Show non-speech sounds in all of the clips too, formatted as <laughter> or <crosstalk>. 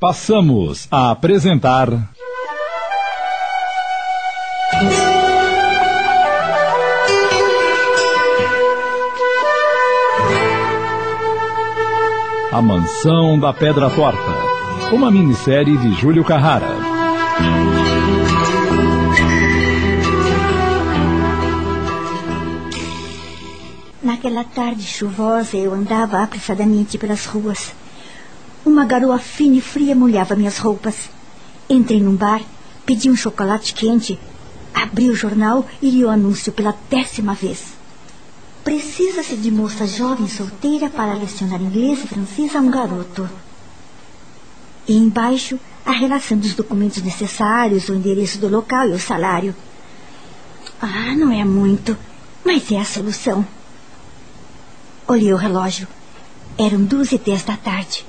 Passamos a apresentar. A Mansão da Pedra Torta. Uma minissérie de Júlio Carrara. Naquela tarde chuvosa, eu andava apressadamente pelas ruas. Uma garoa fina e fria molhava minhas roupas. Entrei num bar, pedi um chocolate quente, abri o jornal e li o anúncio pela décima vez. Precisa-se de moça jovem solteira para lecionar inglês e francês a um garoto. E embaixo, a relação dos documentos necessários, o endereço do local e o salário. Ah, não é muito, mas é a solução. Olhei o relógio. Eram duas e dez da tarde.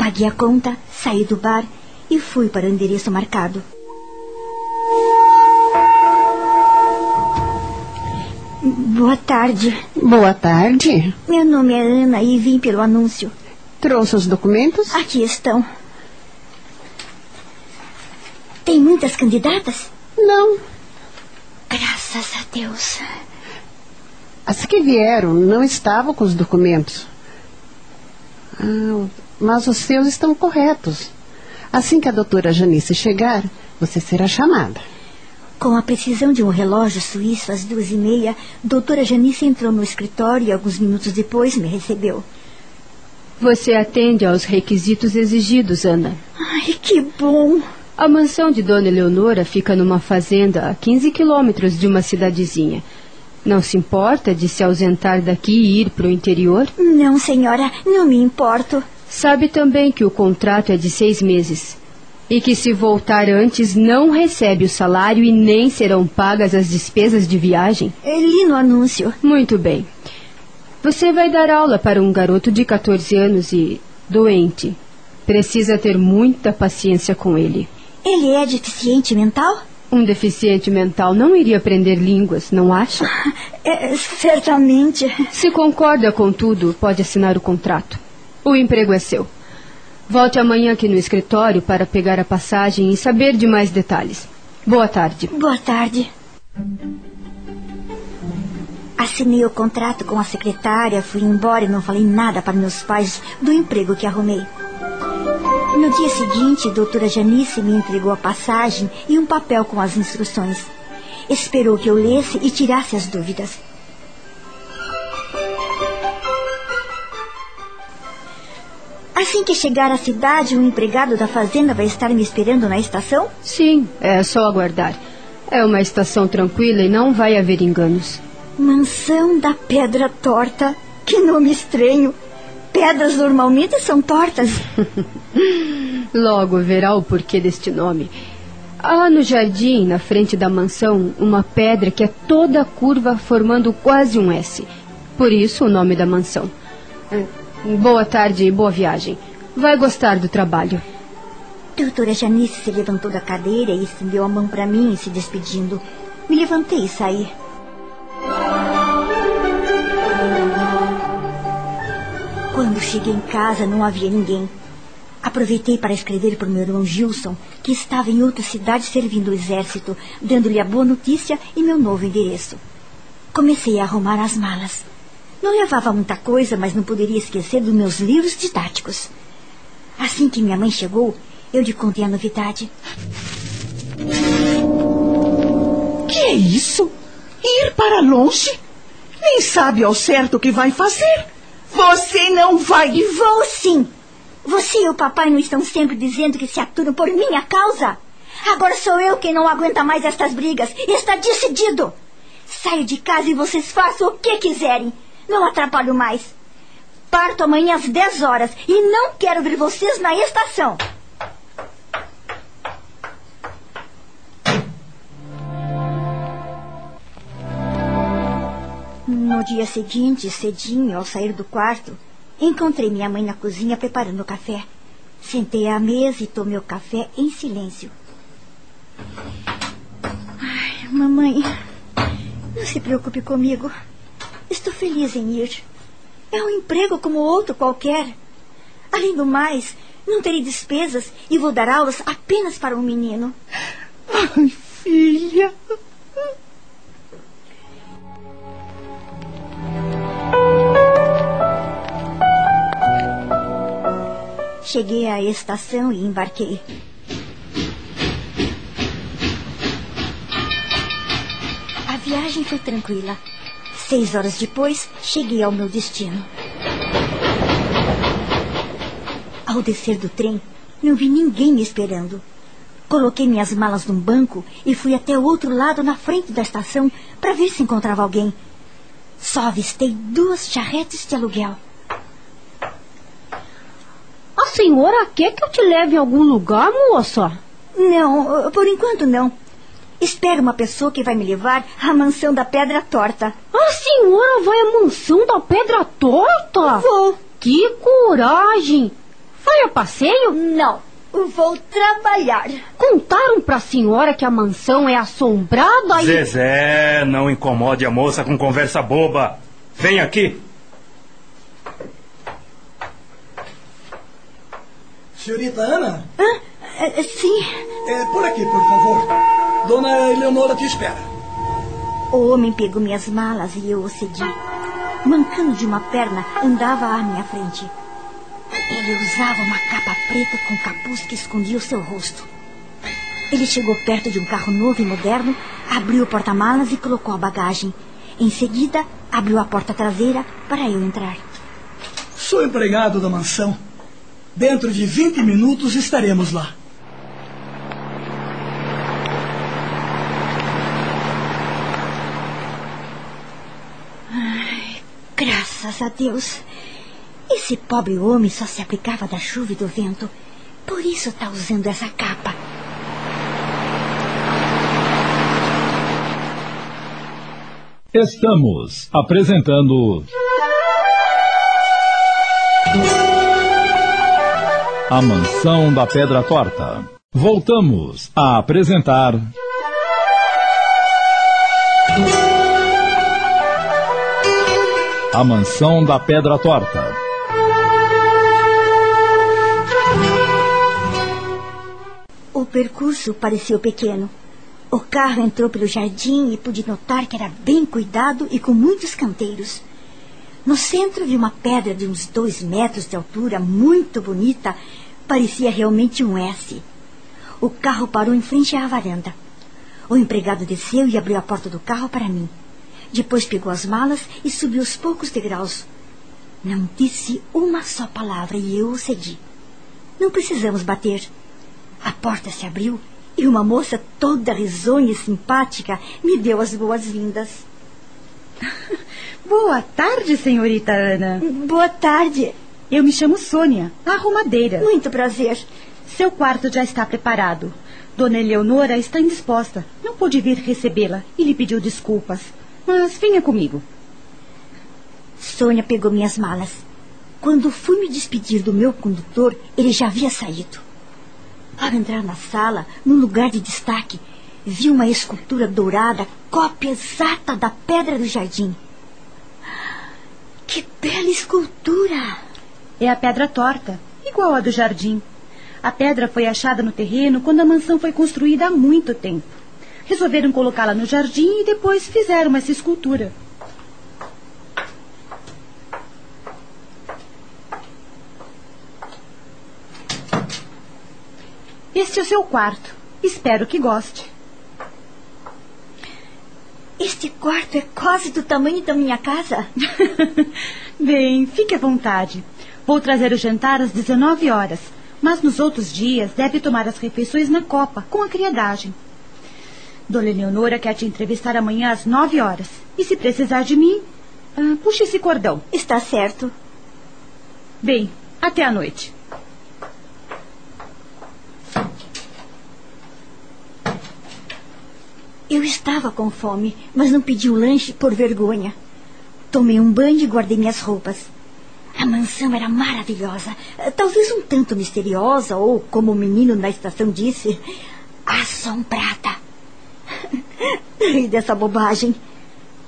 Paguei a conta, saí do bar e fui para o endereço marcado. Boa tarde. Boa tarde. Meu nome é Ana e vim pelo anúncio. Trouxe os documentos? Aqui estão. Tem muitas candidatas? Não. Graças a Deus. As que vieram não estavam com os documentos. Ah, mas os seus estão corretos. Assim que a doutora Janice chegar, você será chamada. Com a precisão de um relógio suíço às duas e meia, doutora Janice entrou no escritório e alguns minutos depois me recebeu. Você atende aos requisitos exigidos, Ana. Ai, que bom! A mansão de Dona Eleonora fica numa fazenda a 15 quilômetros de uma cidadezinha. Não se importa de se ausentar daqui e ir para o interior? Não, senhora, não me importo. Sabe também que o contrato é de seis meses e que se voltar antes não recebe o salário e nem serão pagas as despesas de viagem? Li no anúncio. Muito bem. Você vai dar aula para um garoto de 14 anos e doente. Precisa ter muita paciência com ele. Ele é deficiente mental? Um deficiente mental não iria aprender línguas, não acha? <laughs> É, certamente. Se concorda com tudo, pode assinar o contrato. O emprego é seu. Volte amanhã aqui no escritório para pegar a passagem e saber de mais detalhes. Boa tarde. Boa tarde. Assinei o contrato com a secretária, fui embora e não falei nada para meus pais do emprego que arrumei. No dia seguinte, a doutora Janice me entregou a passagem e um papel com as instruções. Esperou que eu lesse e tirasse as dúvidas. Assim que chegar à cidade, o empregado da fazenda vai estar me esperando na estação? Sim, é só aguardar. É uma estação tranquila e não vai haver enganos. Mansão da Pedra Torta. Que nome estranho. Pedras normalmente são tortas. <laughs> Logo verá o porquê deste nome. Há no jardim, na frente da mansão, uma pedra que é toda curva, formando quase um S. Por isso o nome da mansão. Boa tarde e boa viagem. Vai gostar do trabalho. Doutora Janice se levantou da cadeira e estendeu a mão para mim, se despedindo. Me levantei e saí. Quando cheguei em casa, não havia ninguém. Aproveitei para escrever para o meu irmão Gilson, que estava em outra cidade servindo o exército, dando-lhe a boa notícia e meu novo endereço. Comecei a arrumar as malas. Não levava muita coisa, mas não poderia esquecer dos meus livros didáticos. Assim que minha mãe chegou, eu lhe contei a novidade. Que é isso? Ir para longe? Nem sabe ao certo o que vai fazer. Você não vai. E vou sim. Você e o papai não estão sempre dizendo que se aturam por minha causa? Agora sou eu quem não aguenta mais estas brigas. Está decidido. Saio de casa e vocês façam o que quiserem. Não atrapalho mais. Parto amanhã às 10 horas e não quero ver vocês na estação. No dia seguinte, cedinho, ao sair do quarto, encontrei minha mãe na cozinha preparando o café. Sentei à mesa e tomei o café em silêncio. Ai, mamãe, não se preocupe comigo. Estou feliz em ir. É um emprego como outro qualquer. Além do mais, Não terei despesas e vou dar aulas apenas para um menino. Ai, filha. Cheguei à estação e embarquei. A viagem foi tranquila. Seis horas depois, cheguei ao meu destino. Ao descer do trem, não vi ninguém me esperando. Coloquei minhas malas num banco e fui até o outro lado na frente da estação para ver se encontrava alguém. Só avistei duas charretes de aluguel. A senhora quer que eu te leve em algum lugar, moça? Não, por enquanto não. Espero uma pessoa que vai me levar à mansão da Pedra Torta. A senhora vai à mansão da Pedra Torta? Vou. Que coragem! Vai a passeio? Não, vou trabalhar. Contaram pra senhora que a mansão é assombrada e... Zezé, não incomode a moça com conversa boba. Vem aqui. Senhorita Ana? Hã? É, sim. É, por aqui, por favor. Dona Eleonora te espera. O homem pegou minhas malas e eu o segui. Mancando de uma perna, andava à minha frente. Ele usava uma capa preta com capuz que escondia o seu rosto. Ele chegou perto de um carro novo e moderno, abriu o porta-malas e colocou a bagagem. Em seguida, abriu a porta traseira para eu entrar. Sou empregado da mansão. Dentro de 20 minutos estaremos lá. Graças a Deus. Esse pobre homem só se aplicava da chuva e do vento. Por isso está usando essa capa. Estamos apresentando. A Mansão da Pedra Torta. Voltamos a apresentar. A Mansão da Pedra Torta. O percurso pareceu pequeno. O carro entrou pelo jardim e pude notar que era bem cuidado e com muitos canteiros. No centro vi uma pedra de uns dois metros de altura, muito bonita. Parecia realmente um S. O carro parou em frente à varanda. O empregado desceu e abriu a porta do carro para mim. Depois pegou as malas e subiu os poucos degraus. Não disse uma só palavra e eu o cedi. Não precisamos bater. A porta se abriu e uma moça toda risonha e simpática me deu as boas-vindas. <laughs> Boa tarde, senhorita Ana. Boa tarde. Eu me chamo Sônia, arrumadeira. Muito prazer. Seu quarto já está preparado. Dona Eleonora está indisposta. Não pude vir recebê-la e lhe pediu desculpas. Mas venha comigo. Sônia pegou minhas malas. Quando fui me despedir do meu condutor, ele já havia saído. Ao entrar na sala, no lugar de destaque, vi uma escultura dourada, cópia exata da pedra do jardim. Que bela escultura! É a pedra torta, igual à do jardim. A pedra foi achada no terreno quando a mansão foi construída há muito tempo. Resolveram colocá-la no jardim e depois fizeram essa escultura. Este é o seu quarto. Espero que goste. Este quarto é quase do tamanho da minha casa. <laughs> Bem, fique à vontade. Vou trazer o jantar às 19 horas, mas nos outros dias deve tomar as refeições na copa, com a criadagem. Dona Eleonora quer te entrevistar amanhã às 9 horas. E se precisar de mim, ah, puxe esse cordão. Está certo. Bem, até a noite. Eu estava com fome, mas não pedi o lanche por vergonha. Tomei um banho e guardei minhas roupas. A mansão era maravilhosa, talvez um tanto misteriosa, ou, como o menino na estação disse, assombrada. Ri dessa bobagem.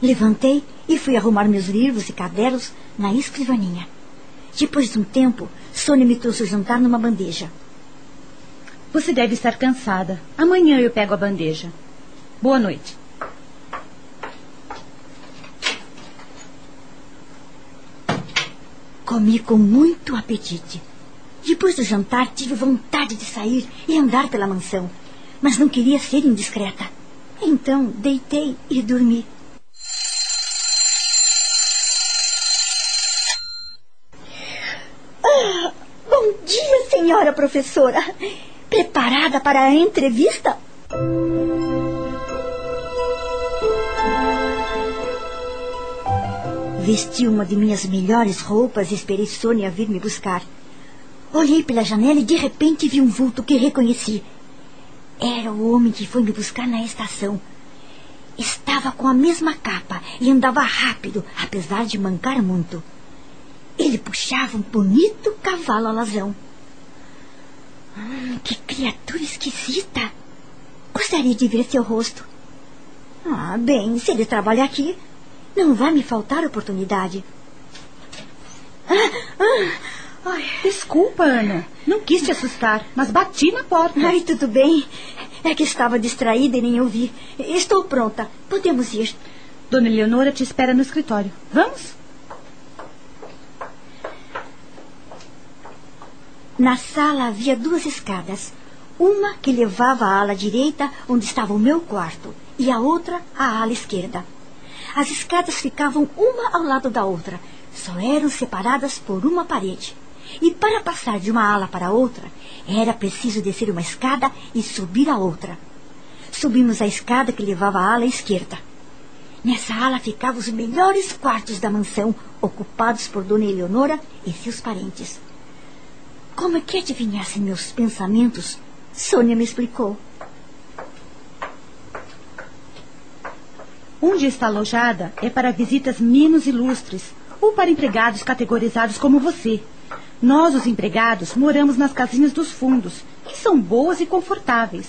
Levantei e fui arrumar meus livros e cadernos na escrivaninha. Depois de um tempo, Sônia me trouxe o jantar numa bandeja. Você deve estar cansada. Amanhã eu pego a bandeja. Boa noite. Comi com muito apetite. Depois do jantar, tive vontade de sair e andar pela mansão, mas não queria ser indiscreta. Então, deitei e dormi. Ah, bom dia, senhora professora. Preparada para a entrevista? Vesti uma de minhas melhores roupas e esperei Sônia vir me buscar. Olhei pela janela e de repente vi um vulto que reconheci. Era o homem que foi me buscar na estação. Estava com a mesma capa e andava rápido, apesar de mancar muito. Ele puxava um bonito cavalo alazão. Hum, que criatura esquisita! Gostaria de ver seu rosto. Ah, bem, se ele trabalha aqui, não vai me faltar oportunidade. Ah, ah, ai, desculpa, Ana. Não quis te assustar, mas bati na porta. Ai, tudo bem. É que estava distraída e nem ouvi. Estou pronta. Podemos ir. Dona Eleonora te espera no escritório. Vamos? Na sala havia duas escadas. Uma que levava à ala direita, onde estava o meu quarto, e a outra à ala esquerda. As escadas ficavam uma ao lado da outra, só eram separadas por uma parede. E para passar de uma ala para outra, era preciso descer uma escada e subir a outra. Subimos a escada que levava à ala esquerda. Nessa ala ficavam os melhores quartos da mansão, ocupados por Dona Eleonora e seus parentes. Como é que adivinhasse meus pensamentos? Sônia me explicou. Onde está alojada é para visitas menos ilustres ou para empregados categorizados como você. Nós, os empregados, moramos nas casinhas dos fundos, que são boas e confortáveis.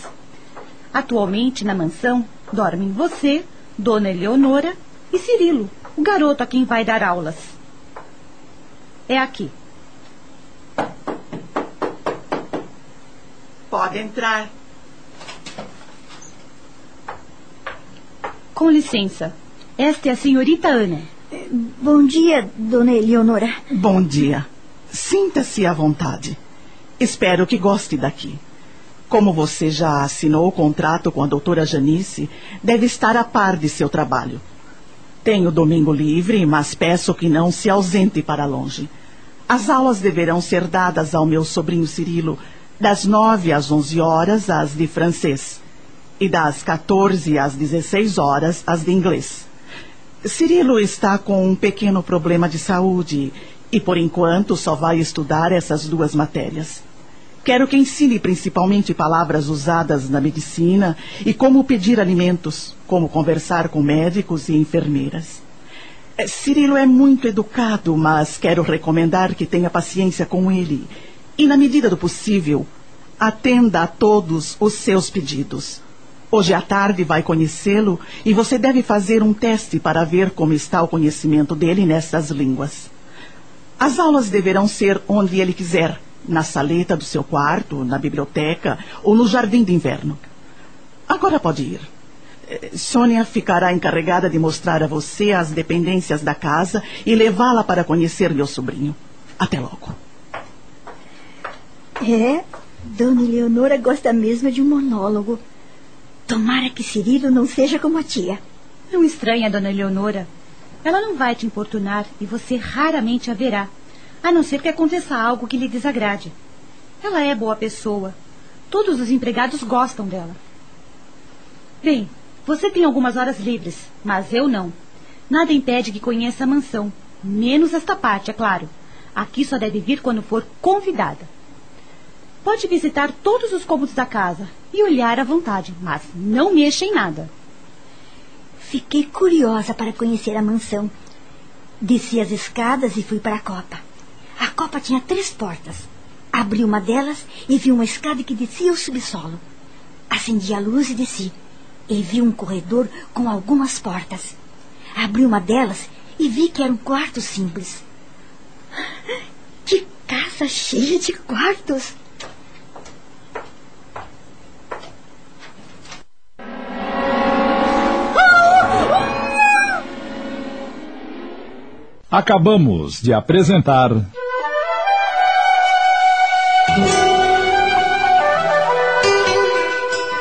Atualmente, na mansão, dormem você, Dona Eleonora e Cirilo, o garoto a quem vai dar aulas. É aqui. Pode entrar. Com licença. Esta é a senhorita Ana. Bom dia, dona Eleonora. Bom dia. Sinta-se à vontade. Espero que goste daqui. Como você já assinou o contrato com a doutora Janice, deve estar a par de seu trabalho. Tenho domingo livre, mas peço que não se ausente para longe. As aulas deverão ser dadas ao meu sobrinho Cirilo das nove às onze horas as de francês e das 14 às 16 horas as de inglês. Cirilo está com um pequeno problema de saúde e, por enquanto, só vai estudar essas duas matérias. Quero que ensine principalmente palavras usadas na medicina e como pedir alimentos, como conversar com médicos e enfermeiras. Eh, Cirilo é muito educado, mas quero recomendar que tenha paciência com ele e, na medida do possível, atenda a todos os seus pedidos. Hoje à tarde vai conhecê-lo e você deve fazer um teste para ver como está o conhecimento dele nessas línguas. As aulas deverão ser onde ele quiser, na saleta do seu quarto, na biblioteca ou no jardim de inverno. Agora pode ir. Eh, Sônia ficará encarregada de mostrar a você as dependências da casa e levá-la para conhecer meu sobrinho. Até logo. É, Dona Eleonora gosta mesmo de um monólogo. Tomara que Cirilo não seja como a tia. Não estranha, Dona Eleonora. Ela não vai te importunar e você raramente a verá, a não ser que aconteça algo que lhe desagrade. Ela é boa pessoa. Todos os empregados gostam dela. Bem, você tem algumas horas livres, mas eu não. Nada impede que conheça a mansão, menos esta parte, é claro. Aqui só deve vir quando for convidada. Pode visitar todos os cômodos da casa e olhar à vontade, mas não mexa em nada. Fiquei curiosa para conhecer a mansão. Desci as escadas e fui para a copa. A copa tinha três portas. Abri uma delas e vi uma escada que descia ao subsolo. Acendi a luz e desci. E vi um corredor com algumas portas. Abri uma delas e vi que era um quarto simples. <gasps> casa cheia de quartos. Acabamos de apresentar.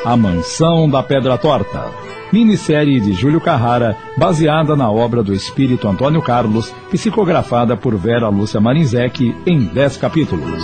A Mansão da Pedra Torta. Minissérie de Júlio Carrara, baseada na obra do espírito Antônio Carlos, psicografada por Vera Lúcia Marinzec em 10 capítulos.